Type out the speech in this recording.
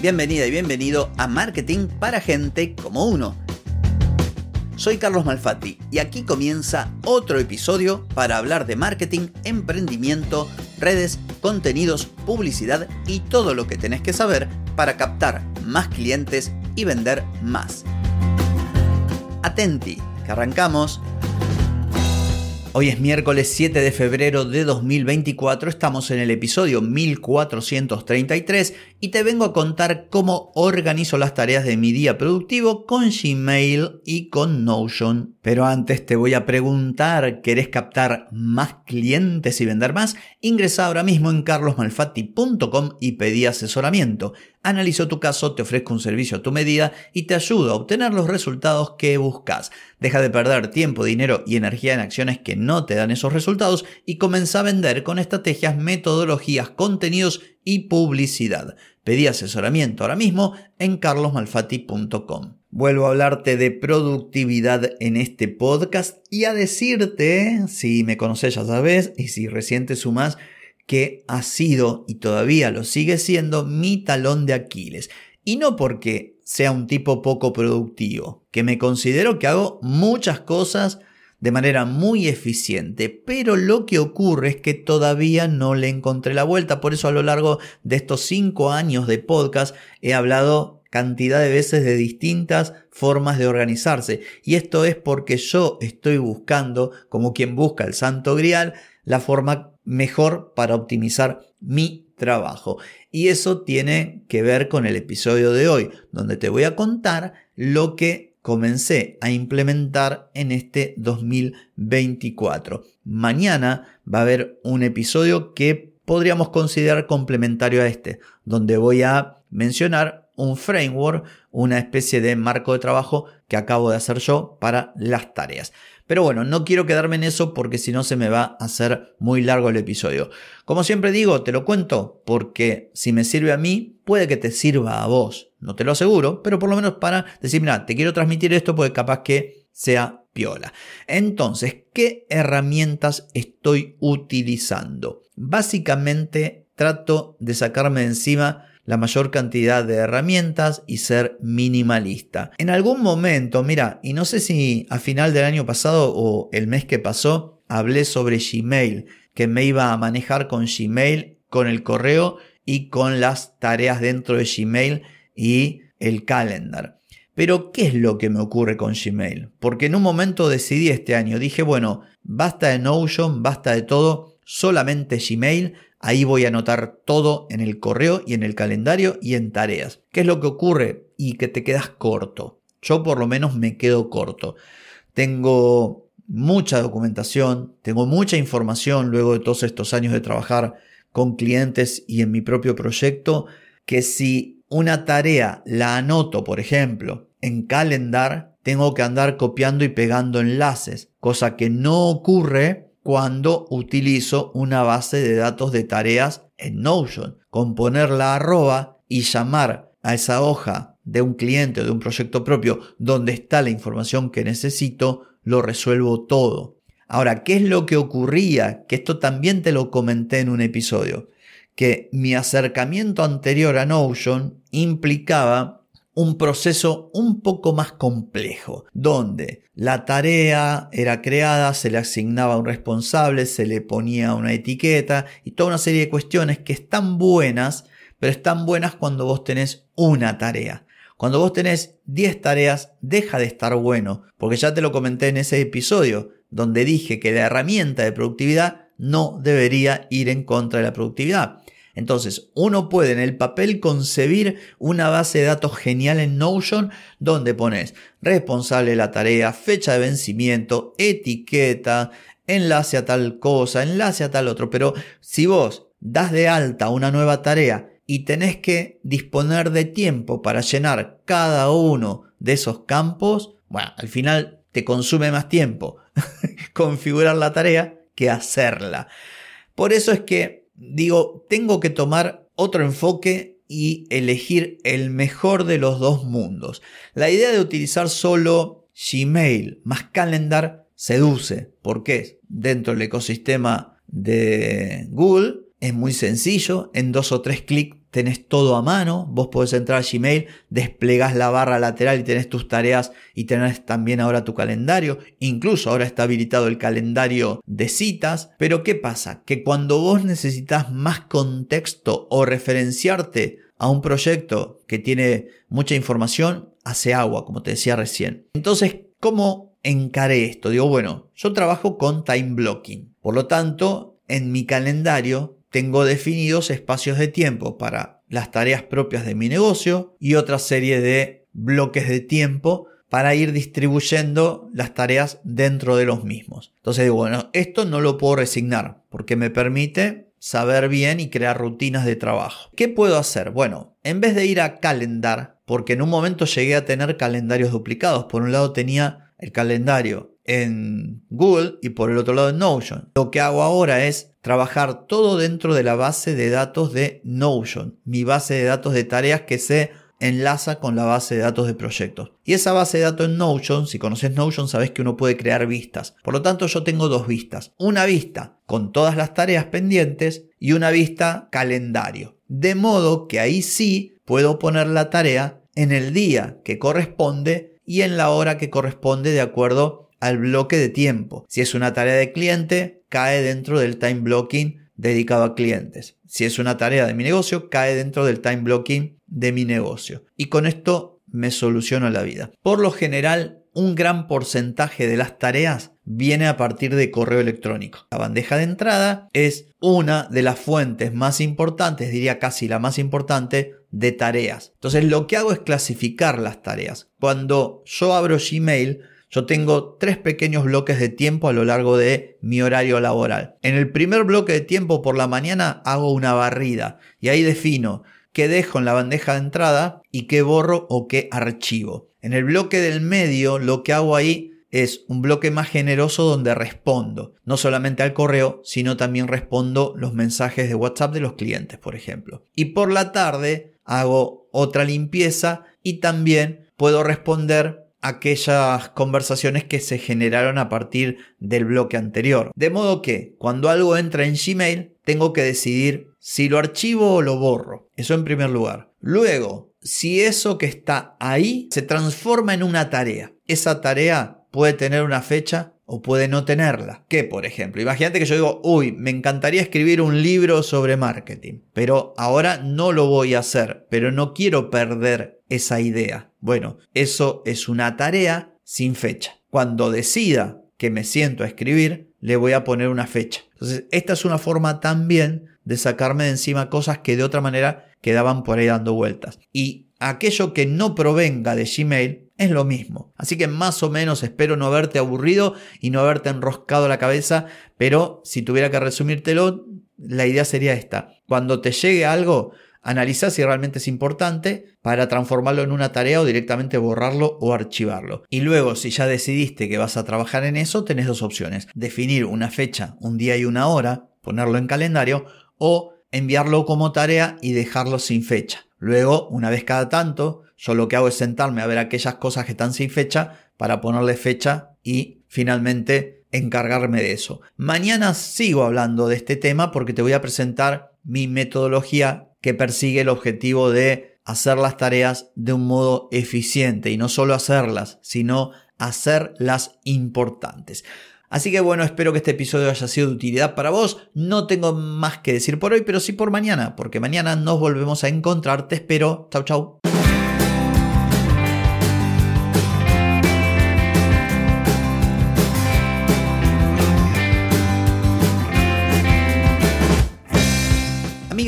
Bienvenida y bienvenido a Marketing para gente como uno. Soy Carlos Malfatti y aquí comienza otro episodio para hablar de marketing, emprendimiento, redes, contenidos, publicidad y todo lo que tenés que saber para captar más clientes y vender más. Atenti, que arrancamos. Hoy es miércoles 7 de febrero de 2024, estamos en el episodio 1433 y te vengo a contar cómo organizo las tareas de mi día productivo con Gmail y con Notion. Pero antes te voy a preguntar, ¿querés captar más clientes y vender más? Ingresa ahora mismo en carlosmalfatti.com y pedí asesoramiento. Analizo tu caso, te ofrezco un servicio a tu medida y te ayudo a obtener los resultados que buscas. Deja de perder tiempo, dinero y energía en acciones que no te dan esos resultados y comienza a vender con estrategias, metodologías, contenidos y publicidad. Pedí asesoramiento ahora mismo en carlosmalfatti.com. Vuelvo a hablarte de productividad en este podcast y a decirte, si me conoces ya sabes, y si recién te sumas, que ha sido y todavía lo sigue siendo mi talón de Aquiles. Y no porque sea un tipo poco productivo, que me considero que hago muchas cosas de manera muy eficiente, pero lo que ocurre es que todavía no le encontré la vuelta, por eso a lo largo de estos cinco años de podcast he hablado cantidad de veces de distintas formas de organizarse, y esto es porque yo estoy buscando, como quien busca el santo grial, la forma mejor para optimizar mi trabajo. Y eso tiene que ver con el episodio de hoy, donde te voy a contar lo que comencé a implementar en este 2024. Mañana va a haber un episodio que podríamos considerar complementario a este, donde voy a mencionar un framework, una especie de marco de trabajo que acabo de hacer yo para las tareas. Pero bueno, no quiero quedarme en eso porque si no se me va a hacer muy largo el episodio. Como siempre digo, te lo cuento porque si me sirve a mí, puede que te sirva a vos. No te lo aseguro, pero por lo menos para decir, mira, te quiero transmitir esto porque capaz que sea piola. Entonces, ¿qué herramientas estoy utilizando? Básicamente trato de sacarme de encima la mayor cantidad de herramientas y ser minimalista. En algún momento, mira, y no sé si a final del año pasado o el mes que pasó, hablé sobre Gmail, que me iba a manejar con Gmail, con el correo y con las tareas dentro de Gmail y el calendar. Pero, ¿qué es lo que me ocurre con Gmail? Porque en un momento decidí este año, dije, bueno, basta de Notion, basta de todo, solamente Gmail, Ahí voy a anotar todo en el correo y en el calendario y en tareas. ¿Qué es lo que ocurre? Y que te quedas corto. Yo por lo menos me quedo corto. Tengo mucha documentación, tengo mucha información luego de todos estos años de trabajar con clientes y en mi propio proyecto, que si una tarea la anoto, por ejemplo, en calendar, tengo que andar copiando y pegando enlaces, cosa que no ocurre cuando utilizo una base de datos de tareas en Notion. Con poner la arroba y llamar a esa hoja de un cliente o de un proyecto propio donde está la información que necesito, lo resuelvo todo. Ahora, ¿qué es lo que ocurría? Que esto también te lo comenté en un episodio. Que mi acercamiento anterior a Notion implicaba un proceso un poco más complejo, donde la tarea era creada, se le asignaba un responsable, se le ponía una etiqueta y toda una serie de cuestiones que están buenas, pero están buenas cuando vos tenés una tarea. Cuando vos tenés 10 tareas, deja de estar bueno, porque ya te lo comenté en ese episodio, donde dije que la herramienta de productividad no debería ir en contra de la productividad. Entonces, uno puede en el papel concebir una base de datos genial en Notion donde pones responsable la tarea, fecha de vencimiento, etiqueta, enlace a tal cosa, enlace a tal otro. Pero si vos das de alta una nueva tarea y tenés que disponer de tiempo para llenar cada uno de esos campos, bueno, al final te consume más tiempo configurar la tarea que hacerla. Por eso es que digo, tengo que tomar otro enfoque y elegir el mejor de los dos mundos. La idea de utilizar solo Gmail más Calendar seduce. ¿Por qué? Dentro del ecosistema de Google es muy sencillo. En dos o tres clics tenés todo a mano, vos podés entrar a Gmail, desplegás la barra lateral y tenés tus tareas y tenés también ahora tu calendario, incluso ahora está habilitado el calendario de citas, pero ¿qué pasa? Que cuando vos necesitas más contexto o referenciarte a un proyecto que tiene mucha información, hace agua, como te decía recién. Entonces, ¿cómo encaré esto? Digo, bueno, yo trabajo con time blocking, por lo tanto, en mi calendario tengo definidos espacios de tiempo para las tareas propias de mi negocio y otra serie de bloques de tiempo para ir distribuyendo las tareas dentro de los mismos. Entonces digo, bueno, esto no lo puedo resignar porque me permite saber bien y crear rutinas de trabajo. ¿Qué puedo hacer? Bueno, en vez de ir a calendar, porque en un momento llegué a tener calendarios duplicados, por un lado tenía el calendario en Google y por el otro lado en Notion. Lo que hago ahora es trabajar todo dentro de la base de datos de Notion, mi base de datos de tareas que se enlaza con la base de datos de proyectos. Y esa base de datos en Notion, si conoces Notion, sabes que uno puede crear vistas. Por lo tanto, yo tengo dos vistas. Una vista con todas las tareas pendientes y una vista calendario. De modo que ahí sí puedo poner la tarea en el día que corresponde y en la hora que corresponde de acuerdo al bloque de tiempo. Si es una tarea de cliente, cae dentro del time blocking dedicado a clientes. Si es una tarea de mi negocio, cae dentro del time blocking de mi negocio. Y con esto me soluciono la vida. Por lo general, un gran porcentaje de las tareas viene a partir de correo electrónico. La bandeja de entrada es una de las fuentes más importantes, diría casi la más importante, de tareas. Entonces lo que hago es clasificar las tareas. Cuando yo abro Gmail, yo tengo tres pequeños bloques de tiempo a lo largo de mi horario laboral. En el primer bloque de tiempo por la mañana hago una barrida y ahí defino qué dejo en la bandeja de entrada y qué borro o qué archivo. En el bloque del medio lo que hago ahí es un bloque más generoso donde respondo, no solamente al correo, sino también respondo los mensajes de WhatsApp de los clientes, por ejemplo. Y por la tarde hago otra limpieza y también puedo responder aquellas conversaciones que se generaron a partir del bloque anterior. De modo que cuando algo entra en Gmail, tengo que decidir si lo archivo o lo borro. Eso en primer lugar. Luego, si eso que está ahí se transforma en una tarea. Esa tarea puede tener una fecha o puede no tenerla. ¿Qué, por ejemplo? Imagínate que yo digo, uy, me encantaría escribir un libro sobre marketing, pero ahora no lo voy a hacer, pero no quiero perder esa idea. Bueno, eso es una tarea sin fecha. Cuando decida que me siento a escribir, le voy a poner una fecha. Entonces, esta es una forma también de sacarme de encima cosas que de otra manera quedaban por ahí dando vueltas. Y aquello que no provenga de Gmail es lo mismo. Así que más o menos espero no haberte aburrido y no haberte enroscado la cabeza, pero si tuviera que resumírtelo, la idea sería esta. Cuando te llegue algo, analiza si realmente es importante para transformarlo en una tarea o directamente borrarlo o archivarlo. Y luego, si ya decidiste que vas a trabajar en eso, tenés dos opciones. Definir una fecha, un día y una hora, ponerlo en calendario o enviarlo como tarea y dejarlo sin fecha. Luego, una vez cada tanto, yo lo que hago es sentarme a ver aquellas cosas que están sin fecha para ponerle fecha y finalmente encargarme de eso. Mañana sigo hablando de este tema porque te voy a presentar mi metodología que persigue el objetivo de hacer las tareas de un modo eficiente y no solo hacerlas, sino hacerlas importantes. Así que bueno, espero que este episodio haya sido de utilidad para vos. No tengo más que decir por hoy, pero sí por mañana, porque mañana nos volvemos a encontrar. Te espero. Chau, chau.